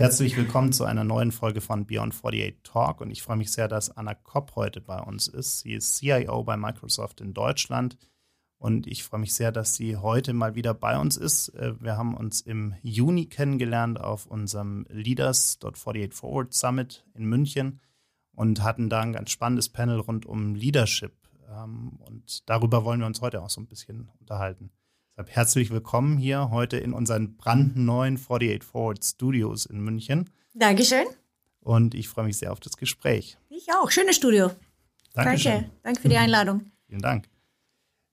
Herzlich willkommen zu einer neuen Folge von Beyond 48 Talk und ich freue mich sehr, dass Anna Kopp heute bei uns ist. Sie ist CIO bei Microsoft in Deutschland und ich freue mich sehr, dass sie heute mal wieder bei uns ist. Äh, wir haben uns im Juni kennengelernt auf unserem Leaders.48 Forward Summit in München und hatten da ein ganz spannendes Panel rund um Leadership. Ähm, und darüber wollen wir uns heute auch so ein bisschen unterhalten. Deshalb herzlich willkommen hier heute in unseren brandneuen 48 Forward Studios in München. Dankeschön. Und ich freue mich sehr auf das Gespräch. Ich auch. Schönes Studio. Dankeschön. Danke. Danke für die Einladung. Vielen Dank.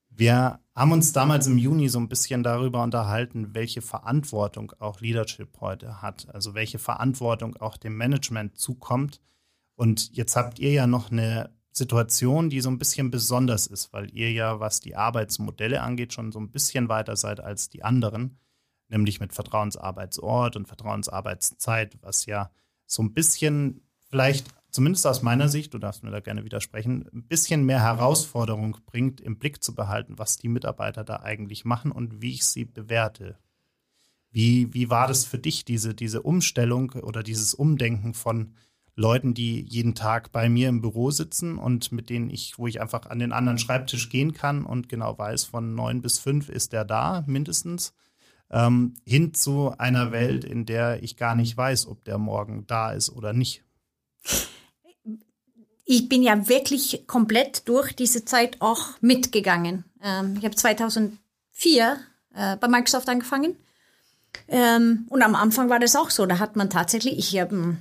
Wir haben uns damals im Juni so ein bisschen darüber unterhalten, welche Verantwortung auch Leadership heute hat, also welche Verantwortung auch dem Management zukommt. Und jetzt habt ihr ja noch eine Situation, die so ein bisschen besonders ist, weil ihr ja, was die Arbeitsmodelle angeht, schon so ein bisschen weiter seid als die anderen, nämlich mit Vertrauensarbeitsort und Vertrauensarbeitszeit, was ja so ein bisschen vielleicht zumindest aus meiner Sicht, du darfst mir da gerne widersprechen, ein bisschen mehr Herausforderung bringt, im Blick zu behalten, was die Mitarbeiter da eigentlich machen und wie ich sie bewerte. Wie, wie war das für dich, diese, diese Umstellung oder dieses Umdenken von Leuten, die jeden Tag bei mir im Büro sitzen und mit denen ich, wo ich einfach an den anderen Schreibtisch gehen kann und genau weiß, von neun bis fünf ist der da mindestens, ähm, hin zu einer Welt, in der ich gar nicht weiß, ob der morgen da ist oder nicht ich bin ja wirklich komplett durch diese Zeit auch mitgegangen. Ähm, ich habe 2004 äh, bei Microsoft angefangen. Ähm, und am Anfang war das auch so. Da hat man tatsächlich, ich habe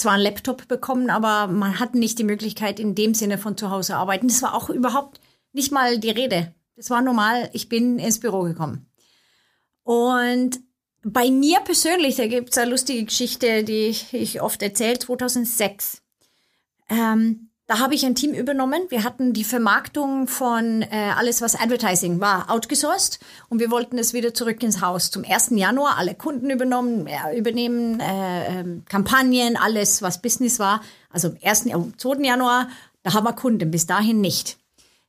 zwar einen Laptop bekommen, aber man hat nicht die Möglichkeit in dem Sinne von zu Hause arbeiten. Das war auch überhaupt nicht mal die Rede. Das war normal, ich bin ins Büro gekommen. Und bei mir persönlich, da gibt es eine lustige Geschichte, die ich oft erzähle, 2006 ähm, da habe ich ein Team übernommen. Wir hatten die Vermarktung von äh, alles, was Advertising war, outgesourced und wir wollten es wieder zurück ins Haus. Zum 1. Januar alle Kunden übernommen, äh, übernehmen, äh, äh, Kampagnen, alles, was Business war. Also am 1. Am 2. Januar, da haben wir Kunden, bis dahin nicht.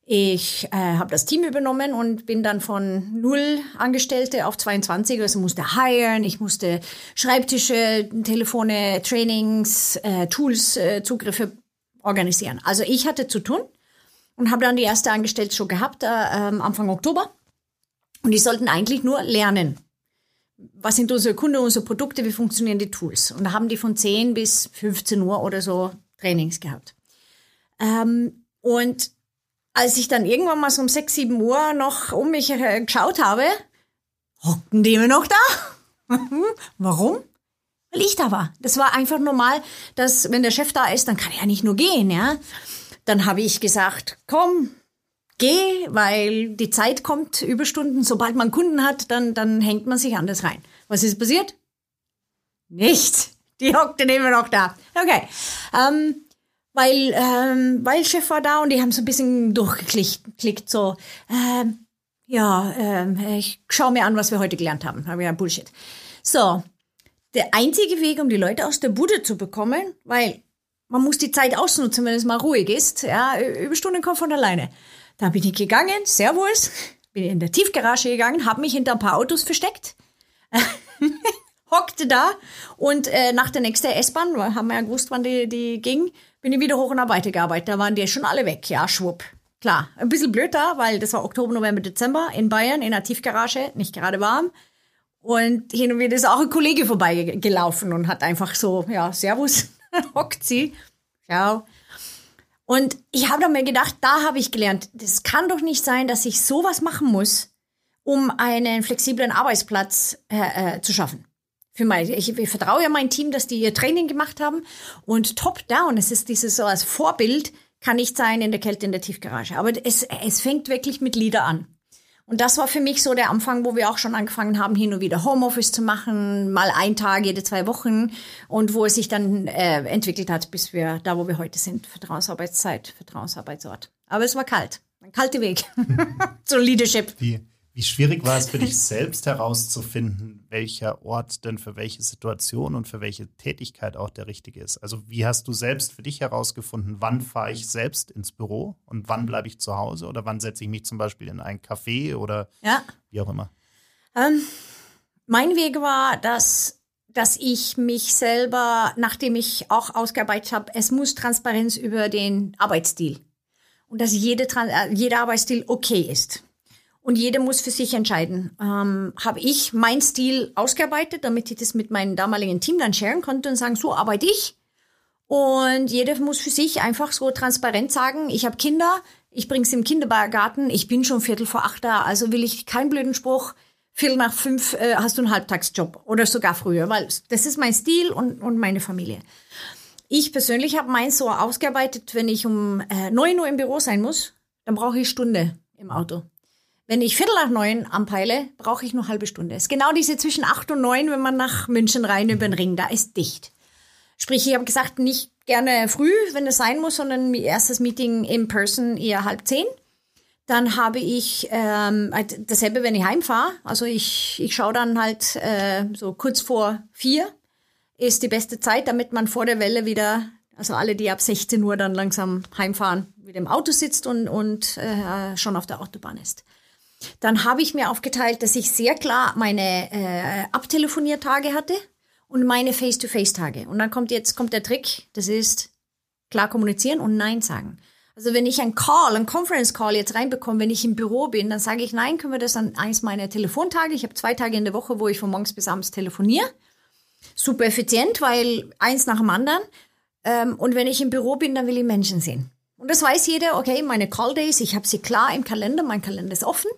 Ich äh, habe das Team übernommen und bin dann von null Angestellte auf 22, also musste hiren, ich musste Schreibtische, Telefone, Trainings, äh, Tools, äh, Zugriffe organisieren. Also ich hatte zu tun und habe dann die erste Angestellte schon gehabt, äh, ähm, Anfang Oktober. Und die sollten eigentlich nur lernen. Was sind unsere Kunden, unsere Produkte, wie funktionieren die Tools? Und da haben die von 10 bis 15 Uhr oder so Trainings gehabt. Ähm, und als ich dann irgendwann mal so um 6, 7 Uhr noch um mich äh, geschaut habe, hockten die immer noch da. Warum? Weil ich da war. Das war einfach normal, dass wenn der Chef da ist, dann kann er ja nicht nur gehen, ja. Dann habe ich gesagt, komm, geh, weil die Zeit kommt, Überstunden, sobald man Kunden hat, dann, dann hängt man sich anders rein. Was ist passiert? Nichts. Die hockte immer noch da. Okay. Ähm, weil, ähm, weil Chef war da und die haben so ein bisschen durchgeklickt, so, ähm, ja, ähm, ich schaue mir an, was wir heute gelernt haben. Habe ja Bullshit. So, der einzige Weg, um die Leute aus der Bude zu bekommen, weil man muss die Zeit ausnutzen, wenn es mal ruhig ist. Ja, Überstunden kommen von alleine. Da bin ich gegangen, Servus, bin in der Tiefgarage gegangen, habe mich hinter ein paar Autos versteckt, hockte da und äh, nach der nächsten S-Bahn, haben wir ja gewusst, wann die, die ging, bin ich wieder hoch und habe weitergearbeitet. Da waren die schon alle weg, ja, schwupp. Klar, ein bisschen blöd da, weil das war Oktober, November, Dezember in Bayern in der Tiefgarage, nicht gerade warm. Und hin und wieder ist auch ein Kollege vorbeigelaufen und hat einfach so, ja, Servus, hockt sie. Ciao. Und ich habe dann mir gedacht, da habe ich gelernt, das kann doch nicht sein, dass ich sowas machen muss, um einen flexiblen Arbeitsplatz äh, äh, zu schaffen. Für mein, ich, ich vertraue ja mein Team, dass die ihr Training gemacht haben. Und top-down, es ist dieses so als Vorbild, kann nicht sein in der Kälte in der Tiefgarage. Aber es, es fängt wirklich mit Lieder an. Und das war für mich so der Anfang, wo wir auch schon angefangen haben, hin und wieder Homeoffice zu machen, mal ein Tag jede zwei Wochen und wo es sich dann äh, entwickelt hat, bis wir da, wo wir heute sind, Vertrauensarbeitszeit, Vertrauensarbeitsort. Aber es war kalt, ein kalter Weg zur Leadership. Wie, wie schwierig war es für dich selbst herauszufinden, welcher Ort denn für welche Situation und für welche Tätigkeit auch der richtige ist? Also wie hast du selbst für dich herausgefunden, wann fahre ich selbst ins Büro und wann bleibe ich zu Hause oder wann setze ich mich zum Beispiel in ein Café oder ja. wie auch immer? Ähm, mein Weg war, dass dass ich mich selber, nachdem ich auch ausgearbeitet habe, es muss Transparenz über den Arbeitsstil und dass jede, äh, jeder Arbeitsstil okay ist. Und jeder muss für sich entscheiden. Ähm, habe ich mein Stil ausgearbeitet, damit ich das mit meinem damaligen Team dann sharen konnte und sagen, so arbeite ich. Und jeder muss für sich einfach so transparent sagen, ich habe Kinder, ich bring's im Kindergarten, ich bin schon Viertel vor acht da, also will ich keinen blöden Spruch, Viertel nach fünf äh, hast du einen Halbtagsjob oder sogar früher, weil das ist mein Stil und, und meine Familie. Ich persönlich habe meins so ausgearbeitet, wenn ich um äh, 9 Uhr im Büro sein muss, dann brauche ich Stunde im Auto. Wenn ich Viertel nach neun anpeile, brauche ich nur halbe Stunde. Es ist genau diese zwischen acht und neun, wenn man nach München rein über den Ring, da ist dicht. Sprich, ich habe gesagt, nicht gerne früh, wenn es sein muss, sondern erstes Meeting in person eher halb zehn. Dann habe ich ähm, halt dasselbe, wenn ich heimfahre. Also ich, ich schaue dann halt äh, so kurz vor vier ist die beste Zeit, damit man vor der Welle wieder, also alle, die ab 16 Uhr dann langsam heimfahren, wieder im Auto sitzt und, und äh, schon auf der Autobahn ist. Dann habe ich mir aufgeteilt, dass ich sehr klar meine äh, Abtelefoniertage hatte und meine Face-to-Face-Tage. Und dann kommt jetzt kommt der Trick, das ist klar kommunizieren und Nein sagen. Also wenn ich ein Call, ein Conference Call jetzt reinbekomme, wenn ich im Büro bin, dann sage ich, nein, können wir das an eins meiner Telefontage. Ich habe zwei Tage in der Woche, wo ich von morgens bis abends telefoniere. Super effizient, weil eins nach dem anderen. Ähm, und wenn ich im Büro bin, dann will ich Menschen sehen. Und das weiß jeder, okay, meine Call Days, ich habe sie klar im Kalender, mein Kalender ist offen.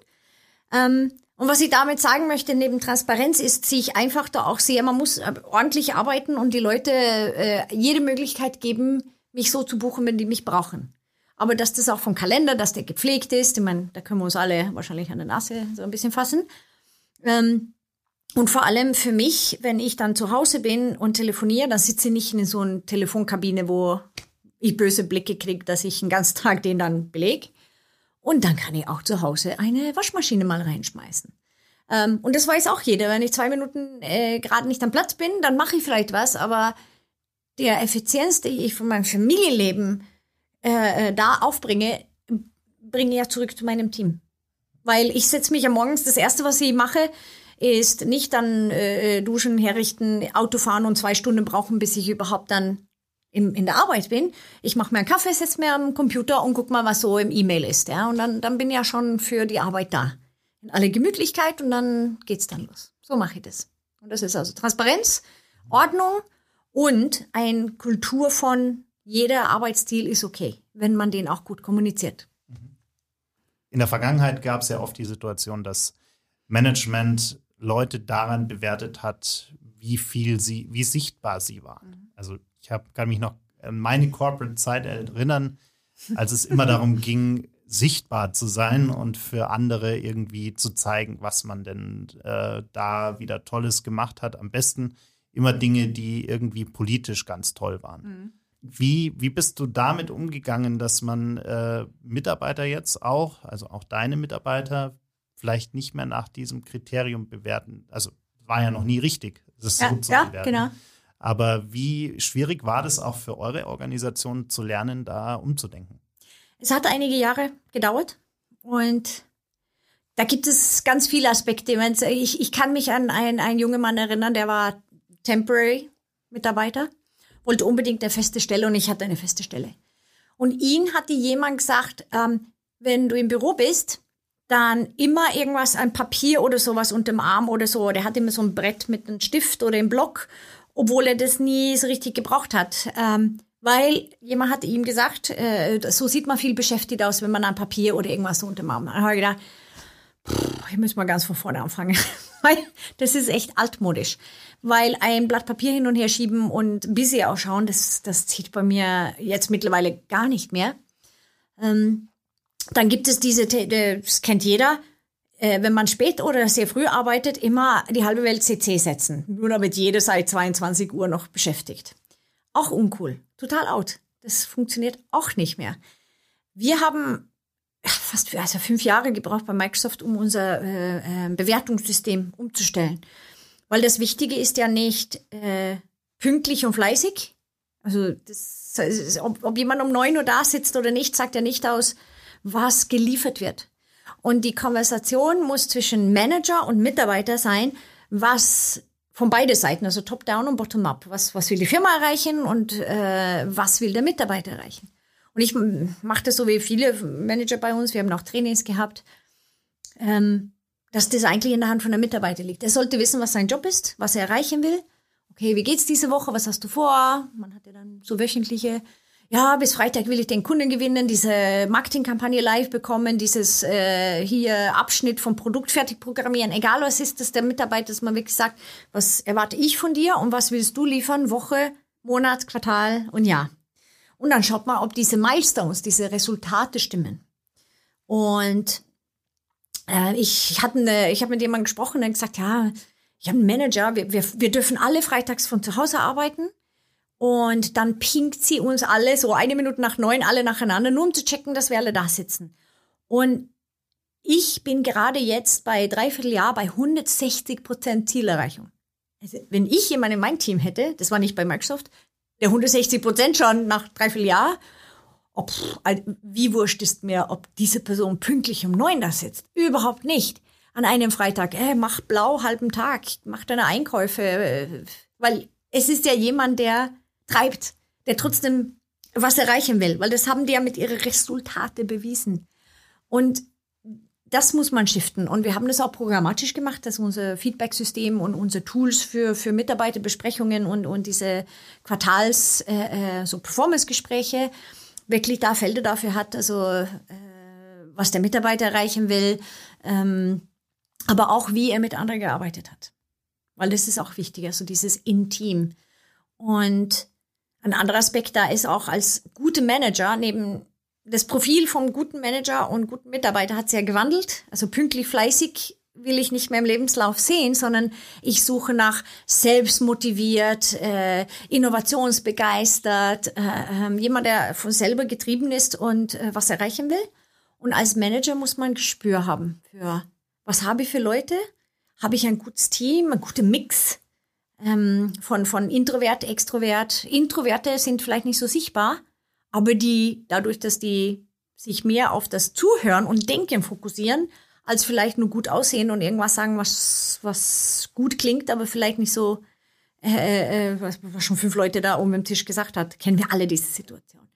Ähm, und was ich damit sagen möchte, neben Transparenz ist sich einfach da auch sehr, man muss äh, ordentlich arbeiten und die Leute äh, jede Möglichkeit geben, mich so zu buchen, wenn die mich brauchen. Aber dass das auch vom Kalender, dass der gepflegt ist, ich meine, da können wir uns alle wahrscheinlich an der Nase so ein bisschen fassen. Ähm, und vor allem für mich, wenn ich dann zu Hause bin und telefoniere, dann sitze ich nicht in so einer Telefonkabine, wo ich böse Blicke kriege, dass ich den ganzen Tag den dann beleg, und dann kann ich auch zu Hause eine Waschmaschine mal reinschmeißen. Ähm, und das weiß auch jeder. Wenn ich zwei Minuten äh, gerade nicht am Platz bin, dann mache ich vielleicht was, aber der Effizienz, die ich von meinem Familienleben äh, äh da aufbringe, bringe ich ja zurück zu meinem Team. Weil ich setze mich ja morgens, das Erste, was ich mache, ist nicht dann äh, duschen, herrichten, Auto fahren und zwei Stunden brauchen, bis ich überhaupt dann im, in der Arbeit bin, ich mache mir einen Kaffee, setze mir am Computer und guck mal, was so im E-Mail ist. Ja? Und dann, dann bin ich ja schon für die Arbeit da. In alle Gemütlichkeit und dann geht's dann los. So mache ich das. Und das ist also Transparenz, Ordnung und eine Kultur von jeder Arbeitsstil ist okay, wenn man den auch gut kommuniziert. In der Vergangenheit gab es ja oft die Situation, dass Management Leute daran bewertet hat, wie viel sie, wie sichtbar sie waren. Mhm. Also ich hab, kann mich noch an meine Corporate-Zeit erinnern, als es immer darum ging, sichtbar zu sein und für andere irgendwie zu zeigen, was man denn äh, da wieder Tolles gemacht hat. Am besten immer Dinge, die irgendwie politisch ganz toll waren. Mhm. Wie, wie bist du damit umgegangen, dass man äh, Mitarbeiter jetzt auch, also auch deine Mitarbeiter, vielleicht nicht mehr nach diesem Kriterium bewerten? Also war ja noch nie richtig, das ja, so zu ja, bewerten. Genau. Aber wie schwierig war das auch für eure Organisation zu lernen, da umzudenken? Es hat einige Jahre gedauert und da gibt es ganz viele Aspekte. Ich, ich kann mich an einen, einen jungen Mann erinnern, der war Temporary Mitarbeiter, wollte unbedingt eine feste Stelle und ich hatte eine feste Stelle. Und ihn hatte jemand gesagt, ähm, wenn du im Büro bist, dann immer irgendwas, ein Papier oder sowas unter dem Arm oder so. Der hat immer so ein Brett mit einem Stift oder einem Block obwohl er das nie so richtig gebraucht hat. Ähm, weil jemand hat ihm gesagt, äh, so sieht man viel beschäftigt aus, wenn man ein Papier oder irgendwas so unter Arm hat. Habe ich gedacht, pff, ich muss mal ganz von vorne anfangen. weil das ist echt altmodisch. Weil ein Blatt Papier hin und her schieben und busy ausschauen, das, das zieht bei mir jetzt mittlerweile gar nicht mehr. Ähm, dann gibt es diese, das kennt jeder, äh, wenn man spät oder sehr früh arbeitet, immer die halbe Welt CC setzen. Nur damit jeder seit 22 Uhr noch beschäftigt. Auch uncool. Total out. Das funktioniert auch nicht mehr. Wir haben fast also fünf Jahre gebraucht bei Microsoft, um unser äh, äh, Bewertungssystem umzustellen. Weil das Wichtige ist ja nicht äh, pünktlich und fleißig. Also das, ob, ob jemand um neun Uhr da sitzt oder nicht, sagt ja nicht aus, was geliefert wird. Und die Konversation muss zwischen Manager und Mitarbeiter sein, was von beide Seiten, also top-down und bottom-up. Was, was will die Firma erreichen und äh, was will der Mitarbeiter erreichen? Und ich mache das so wie viele Manager bei uns, wir haben auch Trainings gehabt, ähm, dass das eigentlich in der Hand von der Mitarbeiter liegt. Er sollte wissen, was sein Job ist, was er erreichen will. Okay, wie geht's diese Woche? Was hast du vor? Man hat ja dann so wöchentliche ja, bis Freitag will ich den Kunden gewinnen, diese Marketingkampagne live bekommen, dieses äh, hier Abschnitt vom Produkt fertig programmieren, egal was ist, dass der Mitarbeiter, dass man wirklich sagt, was erwarte ich von dir und was willst du liefern, Woche, Monat, Quartal und Jahr. Und dann schaut man, ob diese Milestones, diese Resultate stimmen. Und äh, ich hatte eine, ich habe mit jemandem gesprochen und gesagt, ja, ich habe einen Manager, wir, wir, wir dürfen alle freitags von zu Hause arbeiten und dann pinkt sie uns alle so eine Minute nach neun alle nacheinander, nur um zu checken, dass wir alle da sitzen. Und ich bin gerade jetzt bei dreiviertel Jahr bei 160 Prozent Zielerreichung. Also wenn ich jemanden in meinem Team hätte, das war nicht bei Microsoft, der 160 Prozent schon nach dreiviertel Jahr, ob, wie wurscht ist mir, ob diese Person pünktlich um neun da sitzt? Überhaupt nicht. An einem Freitag, äh, mach blau halben Tag, mach deine Einkäufe, äh, weil es ist ja jemand, der treibt, der trotzdem was erreichen will, weil das haben die ja mit ihren Resultate bewiesen. Und das muss man shiften. Und wir haben das auch programmatisch gemacht, dass unser Feedback-System und unsere Tools für, für Mitarbeiterbesprechungen und, und diese Quartals, äh, äh so Performance-Gespräche wirklich da Felder dafür hat, also äh, was der Mitarbeiter erreichen will, ähm, aber auch wie er mit anderen gearbeitet hat. Weil das ist auch wichtig, also dieses In-Team. Und ein anderer Aspekt da ist auch als gute Manager, neben das Profil vom guten Manager und guten Mitarbeiter hat sich ja gewandelt. Also pünktlich, fleißig will ich nicht mehr im Lebenslauf sehen, sondern ich suche nach selbstmotiviert, äh, innovationsbegeistert, äh, äh, jemand, der von selber getrieben ist und äh, was erreichen will. Und als Manager muss man ein Gespür haben für, was habe ich für Leute? Habe ich ein gutes Team, ein guter Mix? Ähm, von, von Introvert, Extrovert. Introverte sind vielleicht nicht so sichtbar, aber die, dadurch, dass die sich mehr auf das Zuhören und Denken fokussieren, als vielleicht nur gut aussehen und irgendwas sagen, was, was gut klingt, aber vielleicht nicht so, äh, äh, was, was schon fünf Leute da oben dem Tisch gesagt hat, kennen wir alle diese Situation.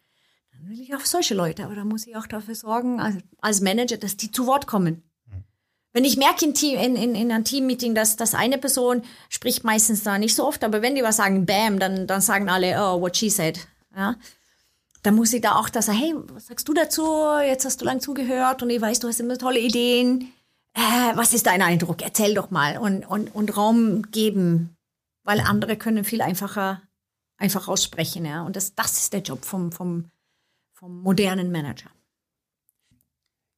Dann will ich auf solche Leute, aber da muss ich auch dafür sorgen, als, als Manager, dass die zu Wort kommen. Wenn ich merke in, Team, in, in, in einem Teammeeting, dass, dass eine Person spricht meistens da nicht so oft, aber wenn die was sagen, bam, dann, dann sagen alle, oh, what she said. Ja? Dann muss ich da auch da sagen, hey, was sagst du dazu? Jetzt hast du lang zugehört und ich weiß, du hast immer tolle Ideen. Äh, was ist dein Eindruck? Erzähl doch mal und, und, und Raum geben, weil andere können viel einfacher einfach aussprechen. Ja? Und das, das ist der Job vom, vom, vom modernen Manager.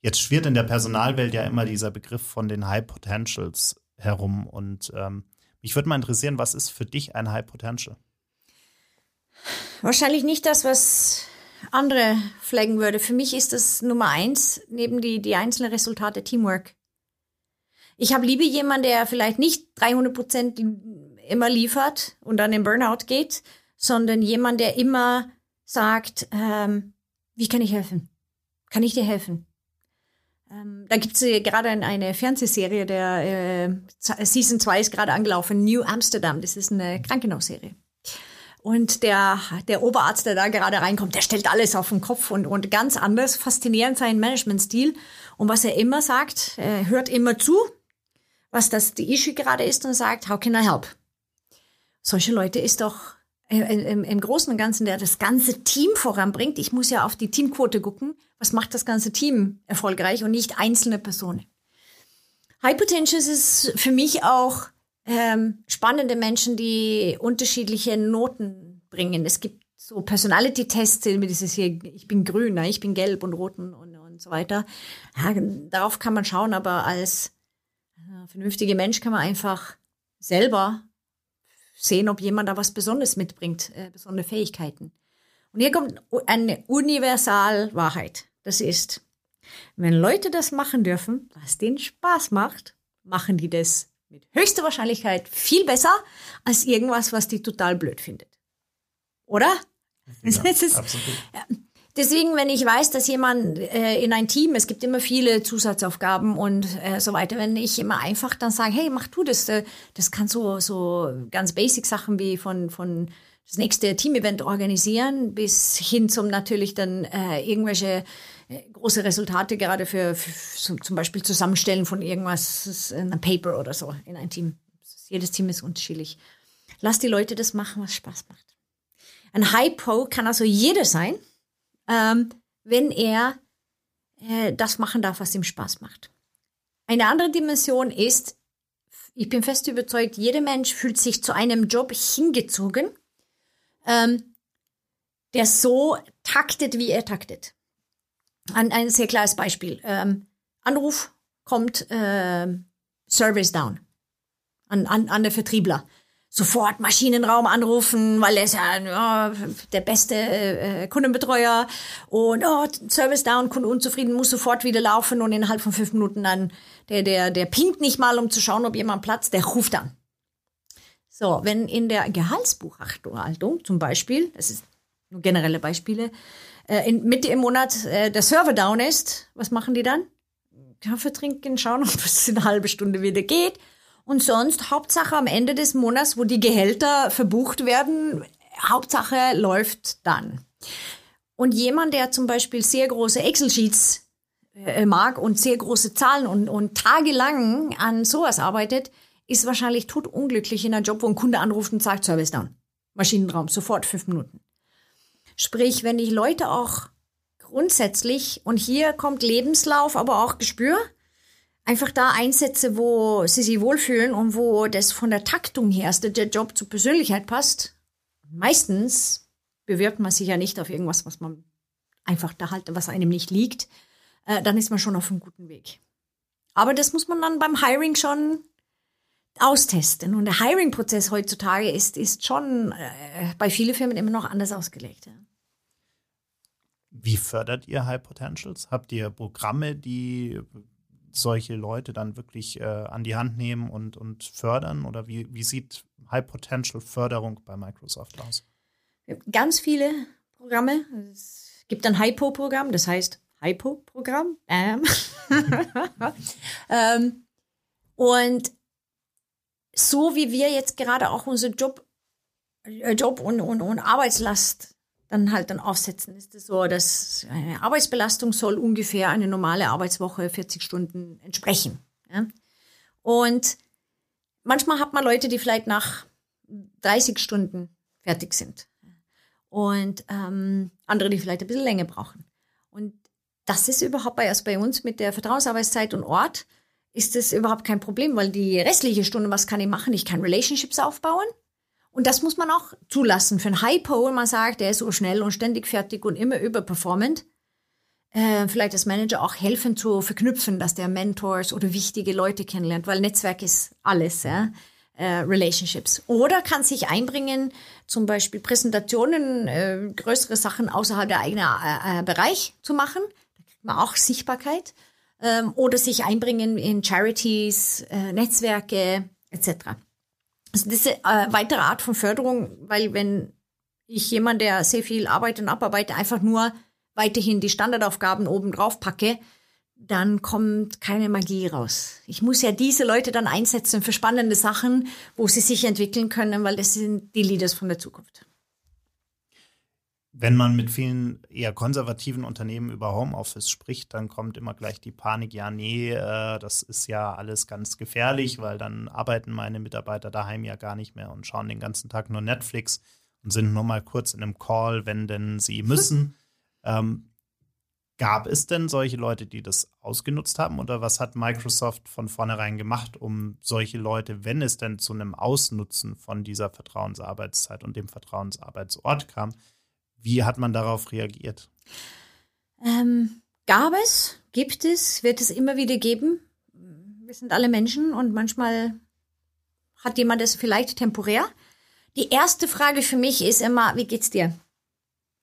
Jetzt schwirrt in der Personalwelt ja immer dieser Begriff von den High Potentials herum. Und ähm, mich würde mal interessieren, was ist für dich ein High Potential? Wahrscheinlich nicht das, was andere flaggen würde. Für mich ist das Nummer eins, neben die, die einzelnen Resultate Teamwork. Ich habe lieber jemanden, der vielleicht nicht 300 Prozent immer liefert und dann in Burnout geht, sondern jemand, der immer sagt, ähm, wie kann ich helfen? Kann ich dir helfen? Ähm, da gibt es äh, gerade eine Fernsehserie, der äh, Season 2 ist gerade angelaufen, New Amsterdam. Das ist eine Krankenhausserie. Und der, der Oberarzt, der da gerade reinkommt, der stellt alles auf den Kopf und, und ganz anders, faszinierend sein Managementstil. Und was er immer sagt, er hört immer zu, was das die Issue gerade ist und sagt, how can I help? Solche Leute ist doch im, im Großen und Ganzen, der das ganze Team voranbringt. Ich muss ja auf die Teamquote gucken. Was macht das ganze Team erfolgreich und nicht einzelne Personen? High Potentials ist für mich auch ähm, spannende Menschen, die unterschiedliche Noten bringen. Es gibt so Personality-Tests, mit dieses hier, ich bin grün, ne? ich bin gelb und rot und, und so weiter. Ja, darauf kann man schauen, aber als äh, vernünftiger Mensch kann man einfach selber sehen, ob jemand da was Besonderes mitbringt, äh, besondere Fähigkeiten. Und hier kommt eine Universalwahrheit. Das ist, wenn Leute das machen dürfen, was denen Spaß macht, machen die das mit höchster Wahrscheinlichkeit viel besser als irgendwas, was die total blöd findet. Oder? Ja, ist, absolut. Deswegen, wenn ich weiß, dass jemand äh, in ein Team, es gibt immer viele Zusatzaufgaben und äh, so weiter, wenn ich immer einfach dann sage, hey, mach du das, äh, das kann so so ganz basic Sachen wie von von das nächste Team-Event organisieren bis hin zum natürlich dann äh, irgendwelche äh, große Resultate gerade für, für zum Beispiel Zusammenstellen von irgendwas, ein Paper oder so in ein Team. Jedes Team ist unterschiedlich. Lass die Leute das machen, was Spaß macht. Ein High Pro kann also jeder sein, ähm, wenn er äh, das machen darf, was ihm Spaß macht. Eine andere Dimension ist, ich bin fest überzeugt, jeder Mensch fühlt sich zu einem Job hingezogen, ähm, der so taktet, wie er taktet. Ein, ein sehr klares Beispiel. Ähm, Anruf kommt äh, Service down an, an, an der Vertriebler. Sofort Maschinenraum anrufen, weil er ist ja, ja der beste äh, Kundenbetreuer und oh, Service down, Kunde unzufrieden, muss sofort wieder laufen und innerhalb von fünf Minuten dann der, der, der pinkt nicht mal, um zu schauen, ob jemand Platz, der ruft an. So, wenn in der Gehaltsbuchhaltung zum Beispiel, das ist nur generelle Beispiele, äh, in, Mitte im Monat äh, der Server down ist, was machen die dann? Kaffee trinken, schauen, ob es in einer halben Stunde wieder geht. Und sonst, Hauptsache am Ende des Monats, wo die Gehälter verbucht werden, Hauptsache läuft dann. Und jemand, der zum Beispiel sehr große Excel-Sheets äh, mag und sehr große Zahlen und, und tagelang an sowas arbeitet, ist wahrscheinlich totunglücklich in einem Job, wo ein Kunde anruft und sagt, Service down. Maschinenraum, sofort fünf Minuten. Sprich, wenn ich Leute auch grundsätzlich, und hier kommt Lebenslauf, aber auch Gespür, einfach da einsetze, wo sie sich wohlfühlen und wo das von der Taktung her, der Job zur Persönlichkeit passt. Meistens bewirbt man sich ja nicht auf irgendwas, was man einfach da halt, was einem nicht liegt, äh, dann ist man schon auf einem guten Weg. Aber das muss man dann beim Hiring schon austesten. Und der Hiring-Prozess heutzutage ist, ist schon äh, bei vielen Firmen immer noch anders ausgelegt. Ja. Wie fördert ihr High Potentials? Habt ihr Programme, die solche Leute dann wirklich äh, an die Hand nehmen und, und fördern? Oder wie, wie sieht High Potential Förderung bei Microsoft aus? Ganz viele Programme. Es gibt ein HIPO-Programm, das heißt HIPO-Programm. Ähm. ähm, und so wie wir jetzt gerade auch unser Job, äh, Job und, und, und Arbeitslast dann halt dann aufsetzen. Ist es so, dass eine Arbeitsbelastung soll ungefähr eine normale Arbeitswoche 40 Stunden entsprechen. Ja? Und manchmal hat man Leute, die vielleicht nach 30 Stunden fertig sind. Und ähm, andere, die vielleicht ein bisschen länger brauchen. Und das ist überhaupt bei, also bei uns mit der Vertrauensarbeitszeit und Ort, ist das überhaupt kein Problem, weil die restliche Stunde, was kann ich machen? Ich kann Relationships aufbauen und das muss man auch zulassen. Für einen Hypo, man sagt, der ist so schnell und ständig fertig und immer überperformant. Äh, vielleicht als Manager auch helfen zu verknüpfen, dass der Mentors oder wichtige Leute kennenlernt, weil Netzwerk ist alles, ja. Äh, Relationships. Oder kann sich einbringen, zum Beispiel Präsentationen, äh, größere Sachen außerhalb der eigenen äh, äh, Bereich zu machen. Da kriegt man auch Sichtbarkeit. Ähm, oder sich einbringen in Charities, Netzwerke etc. Also diese äh, weitere Art von Förderung, weil wenn ich jemand, der sehr viel arbeitet und abarbeitet, einfach nur weiterhin die Standardaufgaben oben drauf packe, dann kommt keine Magie raus. Ich muss ja diese Leute dann einsetzen für spannende Sachen, wo sie sich entwickeln können, weil das sind die Leaders von der Zukunft wenn man mit vielen eher konservativen Unternehmen über Homeoffice spricht, dann kommt immer gleich die Panik, ja, nee, äh, das ist ja alles ganz gefährlich, weil dann arbeiten meine Mitarbeiter daheim ja gar nicht mehr und schauen den ganzen Tag nur Netflix und sind nur mal kurz in einem Call, wenn denn sie müssen. ähm, gab es denn solche Leute, die das ausgenutzt haben oder was hat Microsoft von vornherein gemacht, um solche Leute, wenn es denn zu einem Ausnutzen von dieser Vertrauensarbeitszeit und dem Vertrauensarbeitsort kam, wie hat man darauf reagiert? Ähm, gab es, gibt es, wird es immer wieder geben. Wir sind alle Menschen und manchmal hat jemand das vielleicht temporär. Die erste Frage für mich ist immer, wie geht's dir?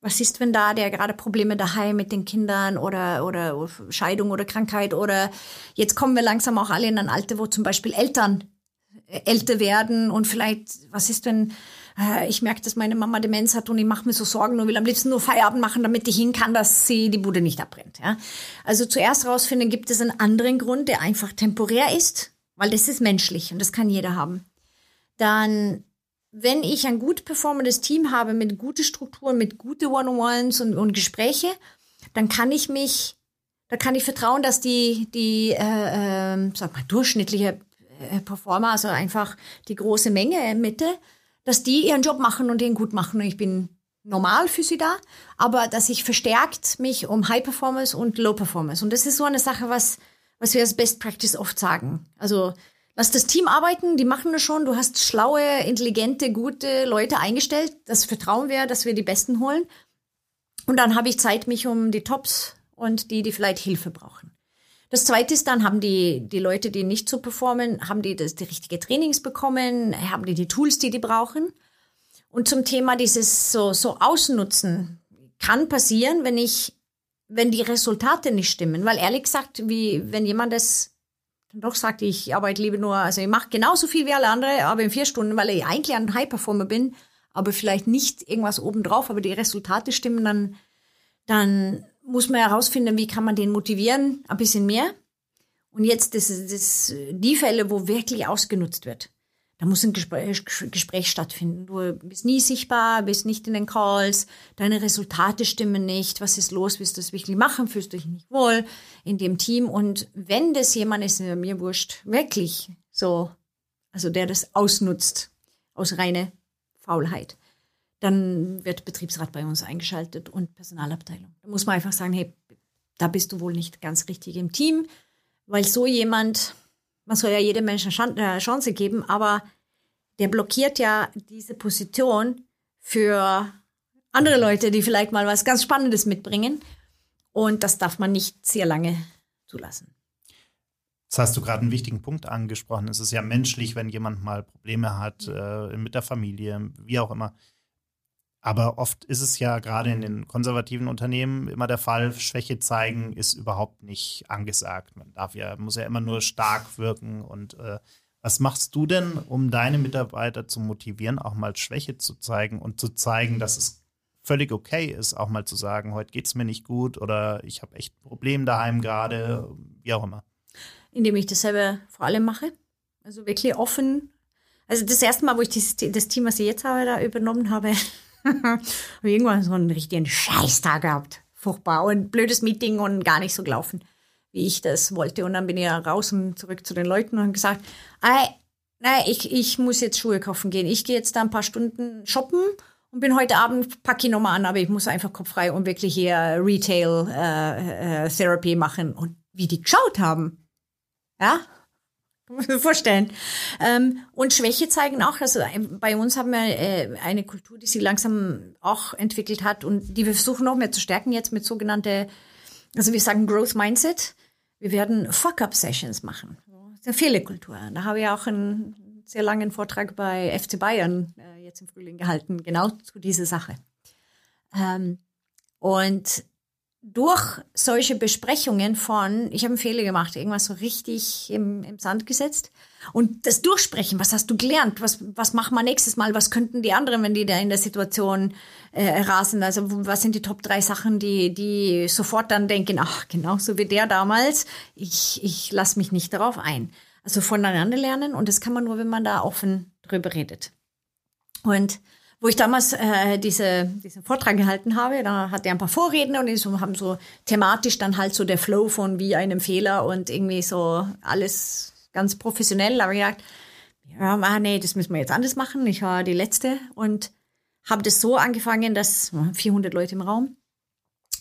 Was ist, wenn da der gerade Probleme daheim mit den Kindern oder, oder Scheidung oder Krankheit oder jetzt kommen wir langsam auch alle in ein Alter, wo zum Beispiel Eltern älter werden und vielleicht, was ist, wenn äh, ich merke, dass meine Mama Demenz hat und ich mache mir so Sorgen und will am liebsten nur Feierabend machen, damit ich hin kann, dass sie die Bude nicht abbrennt. Ja? Also zuerst rausfinden, gibt es einen anderen Grund, der einfach temporär ist, weil das ist menschlich und das kann jeder haben. Dann, wenn ich ein gut performendes Team habe mit guten Strukturen, mit guten One-on-Ones und, und Gespräche, dann kann ich mich, da kann ich vertrauen, dass die, die äh, äh, sag mal, durchschnittliche äh, Performer, also einfach die große Menge Mitte, dass die ihren Job machen und den gut machen. Und ich bin normal für sie da, aber dass ich verstärkt mich um High Performance und Low Performance. Und das ist so eine Sache, was, was wir als Best Practice oft sagen. Also lass das Team arbeiten, die machen das schon. Du hast schlaue, intelligente, gute Leute eingestellt. Das vertrauen wir, dass wir die Besten holen. Und dann habe ich Zeit, mich um die Tops und die, die vielleicht Hilfe brauchen. Das zweite ist dann, haben die, die Leute, die nicht so performen, haben die das, die richtige Trainings bekommen, haben die die Tools, die die brauchen. Und zum Thema dieses so, so Ausnutzen kann passieren, wenn ich, wenn die Resultate nicht stimmen. Weil ehrlich gesagt, wie, wenn jemand das dann doch sagt, ich arbeite lieber nur, also ich mache genauso viel wie alle anderen, aber in vier Stunden, weil ich eigentlich ein High Performer bin, aber vielleicht nicht irgendwas obendrauf, aber die Resultate stimmen, dann, dann muss man herausfinden, wie kann man den motivieren, ein bisschen mehr. Und jetzt das, das, die Fälle, wo wirklich ausgenutzt wird. Da muss ein Gespräch, Gespräch stattfinden. Du bist nie sichtbar, bist nicht in den Calls, deine Resultate stimmen nicht. Was ist los? Willst du das wirklich machen? Fühlst du dich nicht wohl in dem Team? Und wenn das jemand ist, mir wurscht, wirklich so, also der das ausnutzt aus reiner Faulheit, dann wird Betriebsrat bei uns eingeschaltet und Personalabteilung. Da muss man einfach sagen, hey, da bist du wohl nicht ganz richtig im Team, weil so jemand, man soll ja jedem Menschen eine Chance geben, aber der blockiert ja diese Position für andere Leute, die vielleicht mal was ganz Spannendes mitbringen. Und das darf man nicht sehr lange zulassen. Jetzt hast du gerade einen wichtigen Punkt angesprochen. Es ist ja menschlich, wenn jemand mal Probleme hat äh, mit der Familie, wie auch immer. Aber oft ist es ja gerade in den konservativen Unternehmen immer der Fall, Schwäche zeigen ist überhaupt nicht angesagt. Man darf ja, muss ja immer nur stark wirken. Und äh, was machst du denn, um deine Mitarbeiter zu motivieren, auch mal Schwäche zu zeigen und zu zeigen, dass es völlig okay ist, auch mal zu sagen, heute geht es mir nicht gut oder ich habe echt ein Problem daheim gerade, wie auch immer. Indem ich das selber vor allem mache. Also wirklich offen. Also das erste Mal, wo ich dieses, das Team, was ich jetzt habe, da übernommen habe, habe irgendwann so einen richtigen Scheißtag gehabt. Furchtbar und blödes Meeting und gar nicht so gelaufen, wie ich das wollte. Und dann bin ich raus und zurück zu den Leuten und gesagt, ey, nein, ich, ich muss jetzt Schuhe kaufen gehen. Ich gehe jetzt da ein paar Stunden shoppen und bin heute Abend, packe ich nochmal an, aber ich muss einfach kopffrei und wirklich hier Retail äh, äh, machen. Und wie die geschaut haben, ja, vorstellen. Ähm, und Schwäche zeigen auch, also bei uns haben wir äh, eine Kultur, die sie langsam auch entwickelt hat und die wir versuchen noch mehr zu stärken jetzt mit sogenannte, also wir sagen Growth Mindset. Wir werden Fuck-Up-Sessions machen. Ist eine Fehlerkultur. Da habe ich auch einen sehr langen Vortrag bei FC Bayern äh, jetzt im Frühling gehalten, genau zu dieser Sache. Ähm, und durch solche Besprechungen von, ich habe einen Fehler gemacht, irgendwas so richtig im, im Sand gesetzt und das Durchsprechen, was hast du gelernt, was, was machen wir nächstes Mal, was könnten die anderen, wenn die da in der Situation äh, rasen, also was sind die Top drei Sachen, die, die sofort dann denken, ach, genauso wie der damals, ich, ich lasse mich nicht darauf ein. Also voneinander lernen und das kann man nur, wenn man da offen drüber redet. Und wo ich damals äh, diese, diesen Vortrag gehalten habe, da hatte er ein paar Vorredner und die so, haben so thematisch dann halt so der Flow von wie einem Fehler und irgendwie so alles ganz professionell. Aber ich gesagt, ja, ah, nee, das müssen wir jetzt anders machen. Ich war die Letzte und habe das so angefangen, dass 400 Leute im Raum.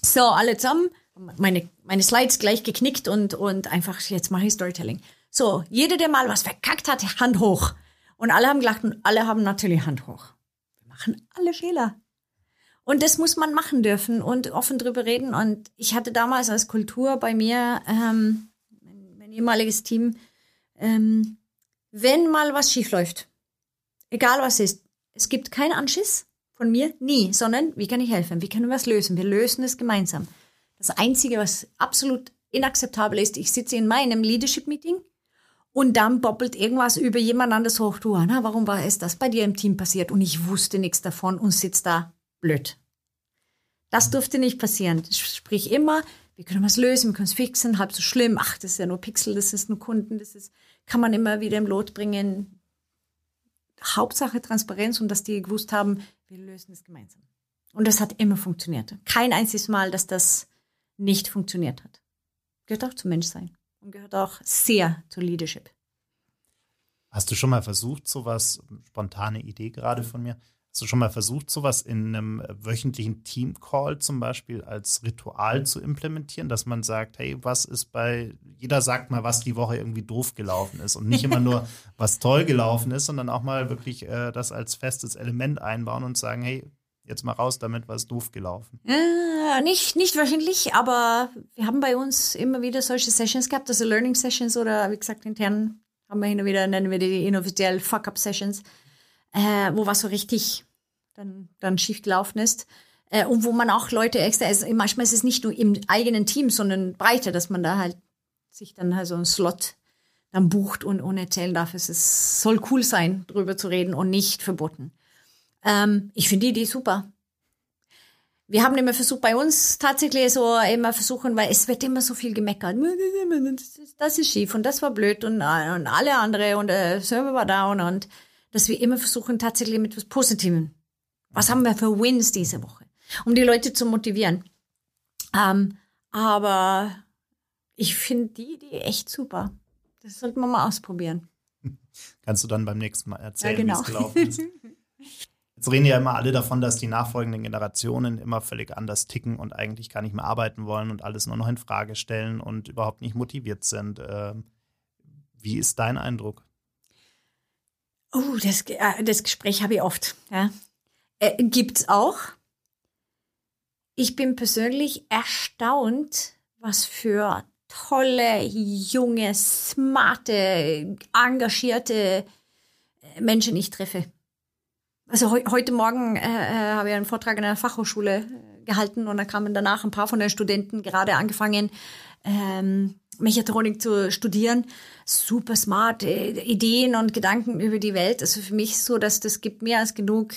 So, alle zusammen, meine, meine Slides gleich geknickt und, und einfach, jetzt mache ich Storytelling. So, jeder, der mal was verkackt hat, Hand hoch. Und alle haben gelacht und alle haben natürlich Hand hoch machen alle Fehler. Und das muss man machen dürfen und offen drüber reden. Und ich hatte damals als Kultur bei mir, ähm, mein, ehemaliges Team, ähm, wenn mal was schief läuft, egal was ist, es gibt keinen Anschiss von mir, nie, sondern wie kann ich helfen? Wie können wir es lösen? Wir lösen es gemeinsam. Das Einzige, was absolut inakzeptabel ist, ich sitze in meinem Leadership-Meeting Und dann bobbelt irgendwas über jemand anderes hoch. Du, Anna, warum war es das bei dir im Team passiert? Und ich wusste nichts davon und sitze da blöd. Das durfte nicht passieren. Sprich immer, wir können was lösen, wir können es fixen, halb so schlimm. Ach, das ist ja nur Pixel, das ist nur Kunden, das ist, kann man immer wieder im Lot bringen. Hauptsache Transparenz und dass die gewusst haben, wir lösen es gemeinsam. Und das hat immer funktioniert. Kein einziges Mal, dass das nicht funktioniert hat. Gehört auch zum Menschsein und gehört auch sehr zur Leadership. Hast du schon mal versucht, sowas, spontane Idee gerade von mir, hast du schon mal versucht, sowas in einem wöchentlichen Team-Call zum Beispiel als Ritual zu implementieren, dass man sagt, hey, was ist bei, jeder sagt mal, was die Woche irgendwie doof gelaufen ist und nicht immer nur, was toll gelaufen ist, sondern auch mal wirklich äh, das als festes Element einbauen und sagen, hey, jetzt mal raus damit, was doof gelaufen? Äh, nicht, nicht wöchentlich, aber wir haben bei uns immer wieder solche Sessions gehabt, also Learning Sessions oder wie gesagt intern haben wir hin und wieder, nennen wir die inoffiziell Fuck-Up-Sessions, äh, wo was so richtig dann, dann schief gelaufen ist. Äh, und wo man auch Leute extra, also manchmal ist es nicht nur im eigenen Team, sondern breiter, dass man da halt sich dann halt so einen Slot dann bucht und, und erzählen darf. Es ist, soll cool sein, drüber zu reden und nicht verboten. Ähm, ich finde die Idee super. Wir haben immer versucht, bei uns tatsächlich so immer versuchen, weil es wird immer so viel gemeckert. Das ist schief und das war blöd und, und alle andere und der Server war down und dass wir immer versuchen, tatsächlich mit etwas Positivem. Was haben wir für Wins diese Woche? Um die Leute zu motivieren. Ähm, aber ich finde die Idee echt super. Das sollten wir mal ausprobieren. Kannst du dann beim nächsten Mal erzählen, ja, genau. wie es gelaufen ist? Jetzt reden ja immer alle davon, dass die nachfolgenden Generationen immer völlig anders ticken und eigentlich gar nicht mehr arbeiten wollen und alles nur noch in Frage stellen und überhaupt nicht motiviert sind. Ähm, wie ist dein Eindruck? Oh, das, äh, das Gespräch habe ich oft. Ja. Äh, gibt's auch. Ich bin persönlich erstaunt, was für tolle, junge, smarte, engagierte Menschen ich treffe also he heute Morgen äh, äh, habe ich einen Vortrag in einer Fachhochschule äh, gehalten und da kamen danach ein paar von den Studenten gerade angefangen, ähm, Mechatronik zu studieren. Super smart, äh, Ideen und Gedanken über die Welt. Also für mich so, dass das gibt mehr als genug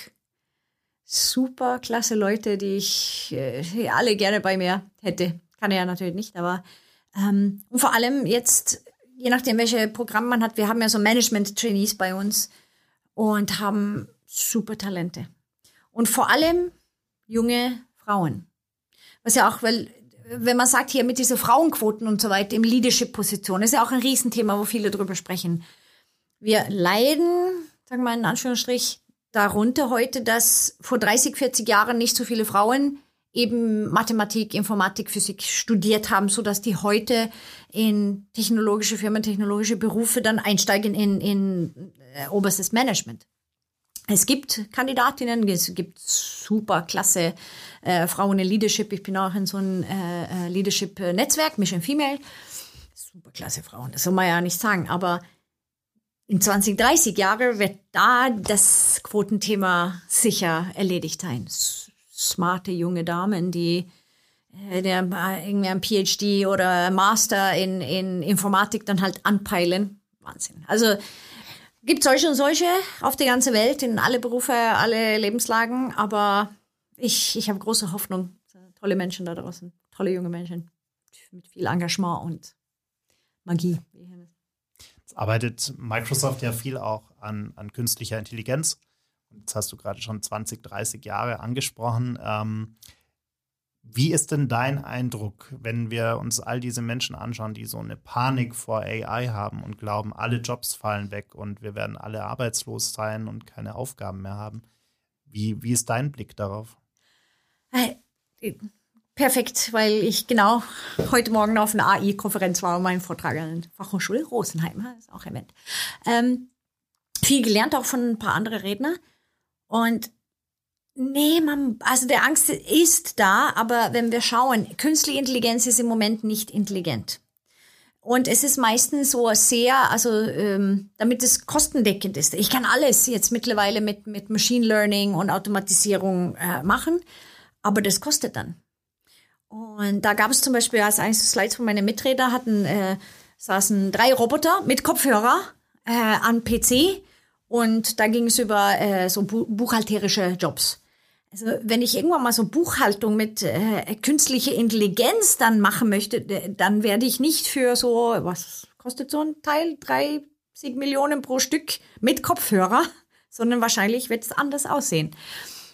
super klasse Leute, die ich äh, alle gerne bei mir hätte. Kann er ja natürlich nicht, aber ähm, und vor allem jetzt, je nachdem, welche Programme man hat, wir haben ja so Management-Trainees bei uns und haben super Talente. Und vor allem junge Frauen. Was ja auch, weil, wenn man sagt hier mit diesen Frauenquoten und so weiter im Leadership-Position, ist ja auch ein Riesenthema, wo viele drüber sprechen. Wir leiden, sagen wir mal in Anführungsstrich, darunter heute, dass vor 30, 40 Jahren nicht so viele Frauen eben Mathematik, Informatik, Physik studiert haben, so dass die heute in technologische Firmen, technologische Berufe dann einsteigen in, in äh, oberstes Management. Es gibt Kandidatinnen, es gibt super klasse äh, Frauen in Leadership. Ich bin auch in so einem äh, äh Leadership-Netzwerk, Mission Female. Super klasse Frauen, das soll man ja nicht sagen. Aber in 20, 30 Jahren wird da das Quotenthema sicher erledigt sein. Smarte junge Damen, die äh, der, irgendwie ein PhD oder Master in, in Informatik dann halt anpeilen. Wahnsinn. Also Gibt solche und solche auf der ganzen Welt, in alle Berufe, alle Lebenslagen, aber ich, ich habe große Hoffnung. Tolle Menschen da draußen, tolle junge Menschen mit viel Engagement und Magie. Jetzt arbeitet Microsoft ja viel auch an, an künstlicher Intelligenz. Jetzt hast du gerade schon 20, 30 Jahre angesprochen. Ähm, wie ist denn dein Eindruck, wenn wir uns all diese Menschen anschauen, die so eine Panik vor AI haben und glauben, alle Jobs fallen weg und wir werden alle arbeitslos sein und keine Aufgaben mehr haben? Wie, wie ist dein Blick darauf? Perfekt, weil ich genau heute Morgen auf einer AI-Konferenz war und meinen Vortrag an der Fachhochschule Rosenheim, ist auch erwähnt. Ähm, viel gelernt auch von ein paar anderen Redner. Und Nee, man, also der Angst ist da, aber wenn wir schauen, künstliche Intelligenz ist im Moment nicht intelligent. Und es ist meistens so sehr, also ähm, damit es kostendeckend ist. Ich kann alles jetzt mittlerweile mit, mit Machine Learning und Automatisierung äh, machen, aber das kostet dann. Und da gab es zum Beispiel, als eines Slides von meinen Mitredner hatten, äh, saßen drei Roboter mit Kopfhörer äh, an PC und da ging es über äh, so bu buchhalterische Jobs. Also wenn ich irgendwann mal so Buchhaltung mit äh, künstlicher Intelligenz dann machen möchte, dann werde ich nicht für so, was kostet so ein Teil? 30 Millionen pro Stück mit Kopfhörer, sondern wahrscheinlich wird es anders aussehen.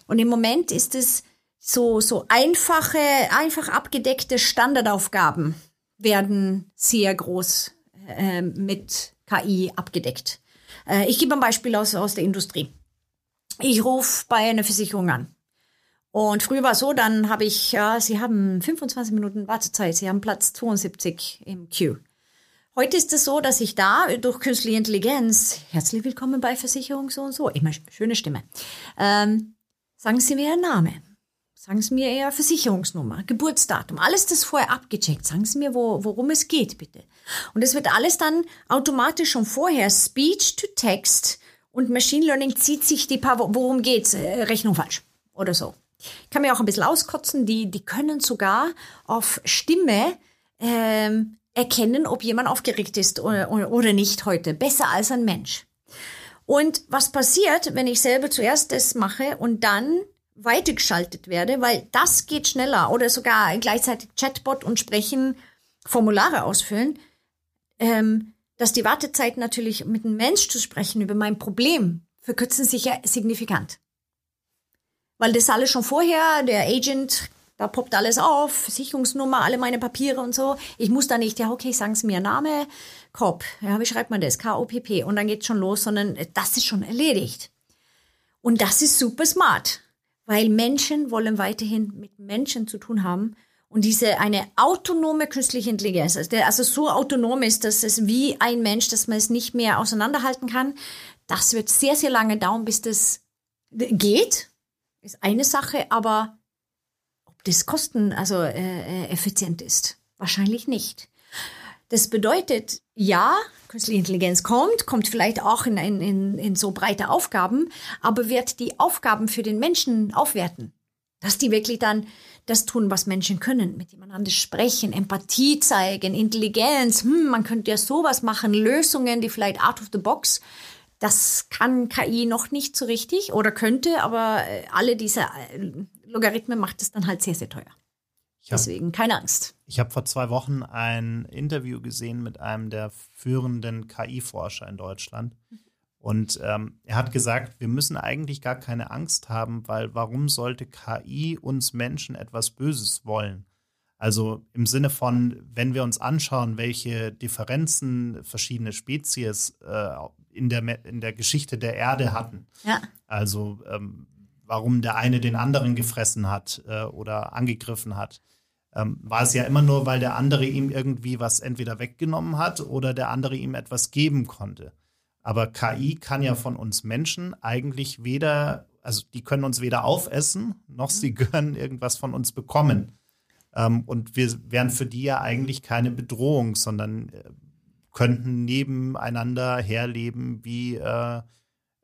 Und im Moment ist es so, so einfache, einfach abgedeckte Standardaufgaben werden sehr groß äh, mit KI abgedeckt. Äh, ich gebe ein Beispiel aus, aus der Industrie. Ich rufe bei einer Versicherung an. Und früher war es so, dann habe ich, ja, Sie haben 25 Minuten Wartezeit, Sie haben Platz 72 im Queue. Heute ist es so, dass ich da durch künstliche Intelligenz, herzlich willkommen bei Versicherung so und so, immer schöne Stimme, ähm, sagen Sie mir Ihren Namen, sagen Sie mir Ihre Versicherungsnummer, Geburtsdatum, alles das vorher abgecheckt, sagen Sie mir, wo, worum es geht, bitte. Und es wird alles dann automatisch schon vorher Speech to Text und Machine Learning zieht sich die paar, worum geht's, äh, Rechnung falsch oder so kann mir auch ein bisschen auskotzen, die, die können sogar auf Stimme ähm, erkennen, ob jemand aufgeregt ist oder, oder nicht heute. Besser als ein Mensch. Und was passiert, wenn ich selber zuerst das mache und dann weitergeschaltet werde, weil das geht schneller oder sogar gleichzeitig Chatbot und sprechen, Formulare ausfüllen, ähm, dass die Wartezeit natürlich mit einem Mensch zu sprechen über mein Problem verkürzen sich ja signifikant weil das alles schon vorher, der Agent, da poppt alles auf, Versicherungsnummer, alle meine Papiere und so. Ich muss da nicht, ja, okay, sagen Sie mir Name, Kopf, ja, wie schreibt man das? K-O-P-P und dann geht's schon los, sondern das ist schon erledigt. Und das ist super smart, weil Menschen wollen weiterhin mit Menschen zu tun haben und diese eine autonome künstliche Intelligenz, also, der, also so autonom ist, dass es wie ein Mensch, dass man es nicht mehr auseinanderhalten kann, das wird sehr, sehr lange dauern, bis das geht ist eine Sache, aber ob das kosten, also äh, äh, effizient ist, wahrscheinlich nicht. Das bedeutet, ja, künstliche Intelligenz kommt, kommt vielleicht auch in, in, in so breite Aufgaben, aber wird die Aufgaben für den Menschen aufwerten. Dass die wirklich dann das tun, was Menschen können, mit jemandem sprechen, Empathie zeigen, Intelligenz, hm, man könnte ja sowas machen, Lösungen, die vielleicht out of the box das kann KI noch nicht so richtig oder könnte, aber äh, alle diese äh, Logarithmen macht es dann halt sehr, sehr teuer. Hab, Deswegen keine Angst. Ich habe vor zwei Wochen ein Interview gesehen mit einem der führenden KI-Forscher in Deutschland. Und ähm, er hat gesagt, wir müssen eigentlich gar keine Angst haben, weil warum sollte KI uns Menschen etwas Böses wollen? Also im Sinne von, wenn wir uns anschauen, welche Differenzen verschiedene Spezies äh, in der, in der Geschichte der Erde hatten. Ja. Also ähm, warum der eine den anderen gefressen hat äh, oder angegriffen hat. Ähm, war es ja immer nur, weil der andere ihm irgendwie was entweder weggenommen hat oder der andere ihm etwas geben konnte. Aber KI kann ja von uns Menschen eigentlich weder, also die können uns weder aufessen, noch sie mhm. können irgendwas von uns bekommen. Ähm, und wir wären für die ja eigentlich keine Bedrohung, sondern äh, könnten nebeneinander herleben wie äh,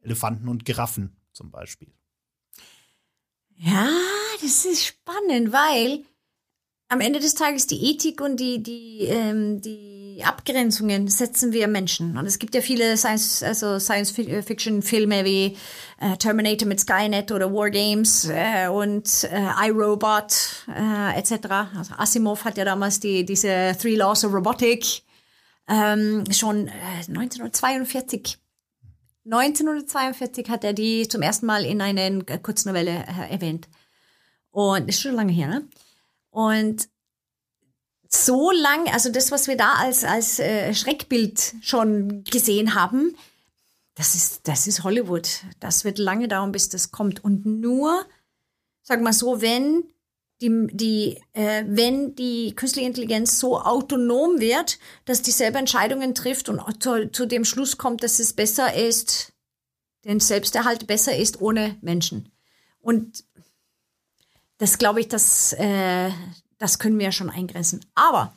Elefanten und Giraffen zum Beispiel. Ja, das ist spannend, weil am Ende des Tages die Ethik und die, die, ähm, die Abgrenzungen setzen wir Menschen. Und es gibt ja viele Science, also Science-Fiction-Filme wie äh, Terminator mit Skynet oder War Games äh, und äh, iRobot äh, etc. Also Asimov hat ja damals die, diese Three Laws of Robotic ähm, schon äh, 1942 1942 hat er die zum ersten Mal in einer Kurznovelle äh, erwähnt. Und ist schon lange her, ne? Und so lang, also das, was wir da als, als äh, Schreckbild schon gesehen haben, das ist, das ist Hollywood. Das wird lange dauern, bis das kommt. Und nur, sag mal so, wenn die, die, äh, wenn die künstliche Intelligenz so autonom wird, dass die selber Entscheidungen trifft und zu, zu dem Schluss kommt, dass es besser ist, den Selbsterhalt besser ist ohne Menschen. Und das glaube ich, das, äh, das können wir ja schon eingrenzen. Aber,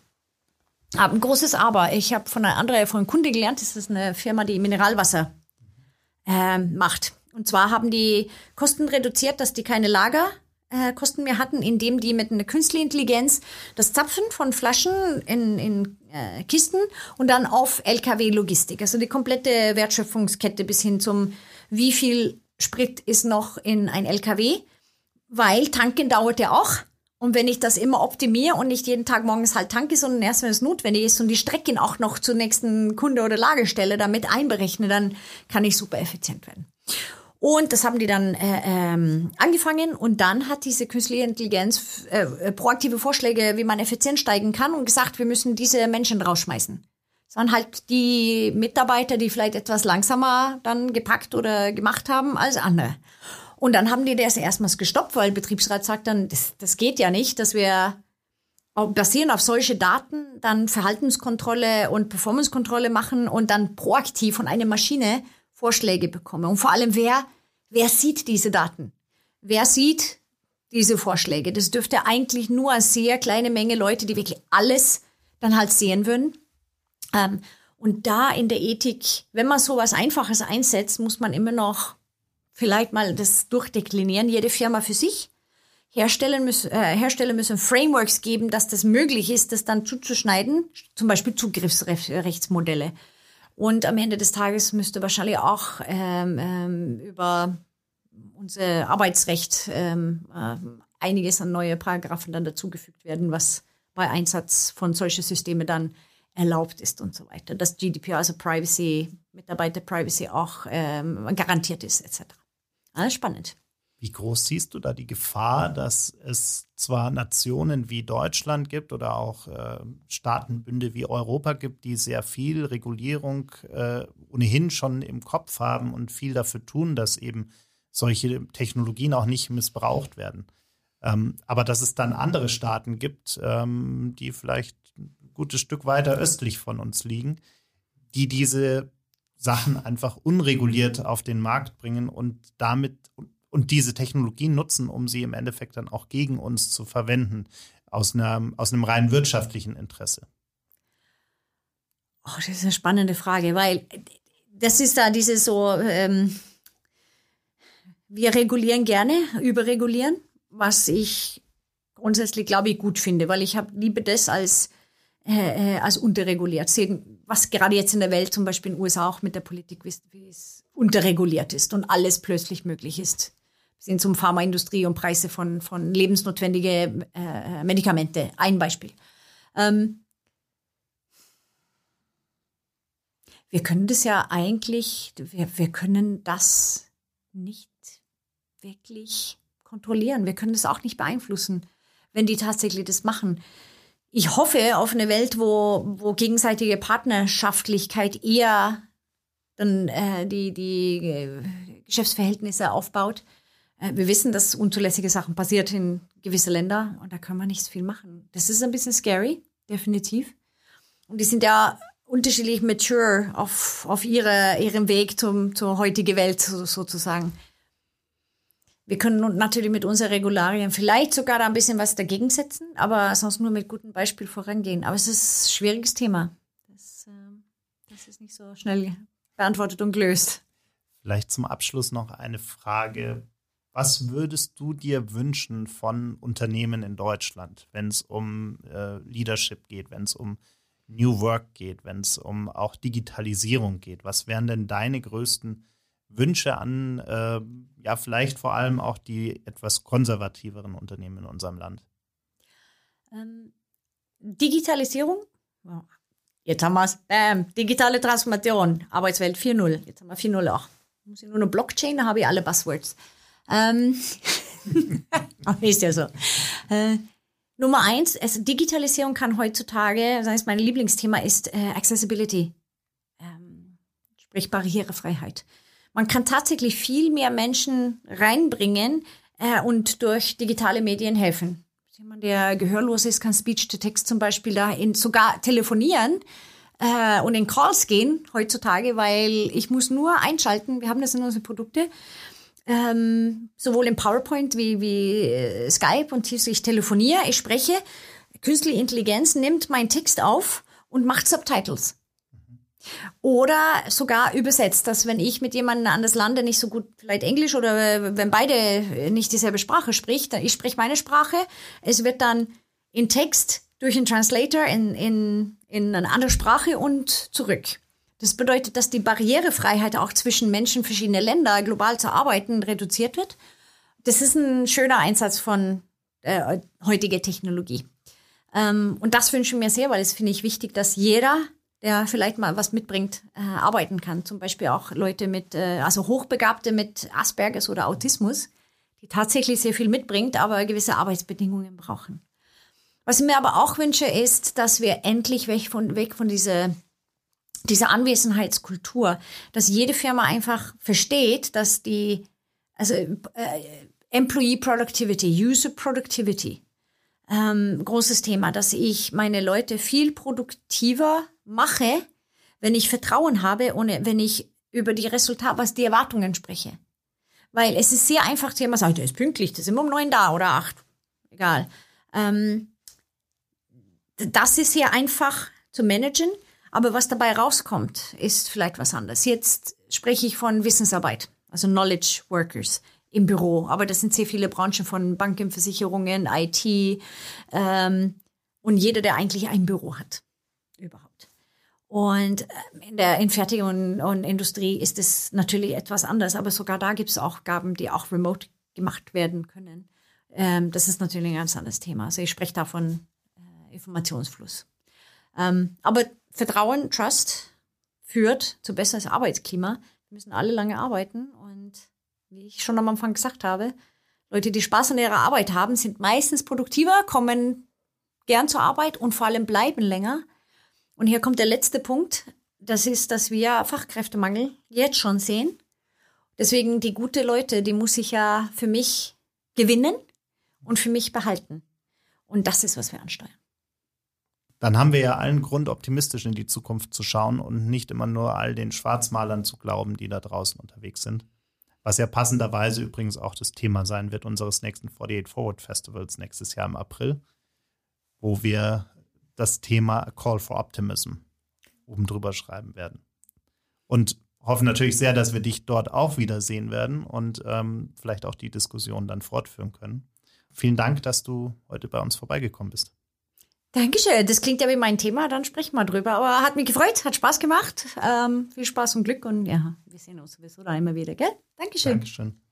aber ein großes Aber. Ich habe von einer anderen, von einem Kunde gelernt, das ist eine Firma, die Mineralwasser äh, macht. Und zwar haben die Kosten reduziert, dass die keine Lager Unfallkosten mehr hatten, indem die mit einer künstlichen Intelligenz das Zapfen von Flaschen in, in äh, Kisten und dann auf LKW-Logistik, also die komplette Wertschöpfungskette bis hin zum, wie viel Sprit ist noch in ein LKW, weil tanken dauert ja auch. Und wenn ich das immer optimiere und nicht jeden Tag morgens halt tanke, sondern erst wenn es notwendig ist und die Strecken auch noch zur nächsten Kunde oder Lagerstelle damit einberechne, dann kann ich super effizient werden. Und das haben die dann äh, ähm, angefangen und dann hat diese künstliche Intelligenz äh, äh, proaktive Vorschläge, wie man effizient steigen kann und gesagt, wir müssen diese Menschen rausschmeißen. Das waren halt die Mitarbeiter, die vielleicht etwas langsamer dann gepackt oder gemacht haben als andere. Und dann haben die das erstmals gestoppt, weil Betriebsrat sagt dann, das, das geht ja nicht, dass wir basierend auf solche Daten dann Verhaltenskontrolle und Performancekontrolle machen und dann proaktiv von einer Maschine Vorschläge bekommen. Und vor allem, wer, wer sieht diese Daten? Wer sieht diese Vorschläge? Das dürfte eigentlich nur eine sehr kleine Menge Leute, die wirklich alles dann halt sehen würden. Ähm, und da in der Ethik, wenn man sowas Einfaches einsetzt, muss man immer noch vielleicht mal das durchdeklinieren, jede Firma für sich. Hersteller müssen, äh, Hersteller müssen Frameworks geben, dass das möglich ist, das dann zuzuschneiden, zum Beispiel Zugriffsrechtsmodelle. Und am Ende des Tages müsste wahrscheinlich auch ähm, ähm, über unser Arbeitsrecht ähm, äh, einiges an neue Paragraphen dann dazugefügt werden, was bei Einsatz von solchen Systemen dann erlaubt ist und so weiter. Dass GDPR, also Privacy, Mitarbeiter-Privacy auch ähm, garantiert ist, etc. Alles spannend. Wie groß siehst du da die Gefahr, dass es zwar Nationen wie Deutschland gibt oder auch äh, Staatenbünde wie Europa gibt, die sehr viel Regulierung äh, ohnehin schon im Kopf haben und viel dafür tun, dass eben solche Technologien auch nicht missbraucht werden. Ähm, aber dass es dann andere Staaten gibt, ähm, die vielleicht ein gutes Stück weiter östlich von uns liegen, die diese Sachen einfach unreguliert auf den Markt bringen und damit und diese Technologien nutzen, um sie im Endeffekt dann auch gegen uns zu verwenden, aus, einer, aus einem rein wirtschaftlichen Interesse? Oh, das ist eine spannende Frage, weil das ist da diese so, ähm, wir regulieren gerne, überregulieren, was ich grundsätzlich, glaube ich, gut finde, weil ich habe liebe das als äh, äh, als unterreguliert sehen, was gerade jetzt in der Welt, zum Beispiel in den USA auch mit der Politik, wie es unterreguliert ist und alles plötzlich möglich ist. Hin zum Pharmaindustrie und Preise von, von lebensnotwendige äh, Medikamente. Ein Beispiel. Ähm, wir können das ja eigentlich, wir, wir können das nicht wirklich kontrollieren. Wir können das auch nicht beeinflussen, wenn die tatsächlich das machen ich hoffe auf eine Welt, wo, wo gegenseitige Partnerschaftlichkeit eher dann äh, die, die äh, Geschäftsverhältnisse aufbaut. Äh, wir wissen, dass unzulässige Sachen passiert in gewisse Länder und da kann man nicht viel machen. Das ist ein bisschen scary, definitiv. Und die sind ja unterschiedlich mature auf, auf ihre, ihrem Weg zum, zur heutigen Welt sozusagen. Wir können natürlich mit unseren Regularien vielleicht sogar da ein bisschen was dagegen setzen, aber sonst nur mit gutem Beispiel vorangehen. Aber es ist ein schwieriges Thema. Das, äh, das ist nicht so schnell beantwortet und gelöst. Vielleicht zum Abschluss noch eine Frage. Was würdest du dir wünschen von Unternehmen in Deutschland, wenn es um äh, Leadership geht, wenn es um New Work geht, wenn es um auch Digitalisierung geht? Was wären denn deine größten Wünsche an, äh, ja, vielleicht vor allem auch die etwas konservativeren Unternehmen in unserem Land? Ähm, Digitalisierung. Jetzt haben wir es. Ähm, digitale Transformation, Arbeitswelt 4.0. Jetzt haben wir 4.0 auch. Muss ich nur eine Blockchain, da habe ich alle Buzzwords. Ähm, ist ja so. Äh, Nummer eins, also Digitalisierung kann heutzutage, das heißt, mein Lieblingsthema ist äh, Accessibility, ähm, sprich Barrierefreiheit. Man kann tatsächlich viel mehr Menschen reinbringen äh, und durch digitale Medien helfen. Jemand, der gehörlos ist, kann Speech-to-Text zum Beispiel da in, sogar telefonieren äh, und in Calls gehen heutzutage, weil ich muss nur einschalten. Wir haben das in unseren Produkte. Ähm, sowohl im PowerPoint wie, wie äh, Skype und ich telefoniere, ich spreche. Künstliche Intelligenz nimmt meinen Text auf und macht Subtitles. Oder sogar übersetzt, dass wenn ich mit jemandem anders lande, nicht so gut vielleicht Englisch oder wenn beide nicht dieselbe Sprache spricht, dann ich spreche meine Sprache, es wird dann in Text durch einen Translator in, in, in eine andere Sprache und zurück. Das bedeutet, dass die Barrierefreiheit auch zwischen Menschen verschiedener Länder global zu arbeiten reduziert wird. Das ist ein schöner Einsatz von äh, heutiger Technologie. Ähm, und das wünsche ich mir sehr, weil es finde ich wichtig, dass jeder, der vielleicht mal was mitbringt, äh, arbeiten kann. Zum Beispiel auch Leute mit, äh, also Hochbegabte mit Asperges oder Autismus, die tatsächlich sehr viel mitbringt, aber gewisse Arbeitsbedingungen brauchen. Was ich mir aber auch wünsche, ist, dass wir endlich weg von, weg von dieser, dieser Anwesenheitskultur, dass jede Firma einfach versteht, dass die, also äh, Employee Productivity, User Productivity, ähm, großes Thema, dass ich meine Leute viel produktiver mache, wenn ich Vertrauen habe und wenn ich über die Resultate, was die Erwartungen spreche. Weil es ist sehr einfach, jemand sagt, der ist pünktlich, der ist immer um neun da oder acht. Egal. Ähm, das ist sehr einfach zu managen, aber was dabei rauskommt, ist vielleicht was anderes. Jetzt spreche ich von Wissensarbeit, also Knowledge Workers im Büro, aber das sind sehr viele Branchen von Banken, Versicherungen, IT ähm, und jeder, der eigentlich ein Büro hat, überhaupt. Und äh, in der in Fertigung und, und Industrie ist es natürlich etwas anders, aber sogar da gibt es auch Gaben, die auch remote gemacht werden können. Ähm, das ist natürlich ein ganz anderes Thema. Also ich spreche da von Informationsfluss. Ähm, aber Vertrauen, Trust führt zu besseres Arbeitsklima. Wir müssen alle lange arbeiten und wie ich schon am Anfang gesagt habe, Leute, die Spaß an ihrer Arbeit haben, sind meistens produktiver, kommen gern zur Arbeit und vor allem bleiben länger. Und hier kommt der letzte Punkt. Das ist, dass wir Fachkräftemangel jetzt schon sehen. Deswegen die gute Leute, die muss ich ja für mich gewinnen und für mich behalten. Und das ist, was wir ansteuern dann haben wir ja allen Grund, optimistisch in die Zukunft zu schauen und nicht immer nur all den Schwarzmalern zu glauben, die da draußen unterwegs sind. Was ja passenderweise übrigens auch das Thema sein wird unseres nächsten 48 Forward Festivals nächstes Jahr im April, wo wir das Thema Call for Optimism oben drüber schreiben werden. Und hoffen natürlich sehr, dass wir dich dort auch wiedersehen werden und ähm, vielleicht auch die Diskussion dann fortführen können. Vielen Dank, dass du heute bei uns vorbeigekommen bist. Dankeschön. Das klingt ja wie mein Thema, dann sprechen wir drüber. Aber hat mich gefreut, hat Spaß gemacht. Ähm, viel Spaß und Glück und ja, wir sehen uns sowieso da immer wieder, gell? Dankeschön. Dankeschön.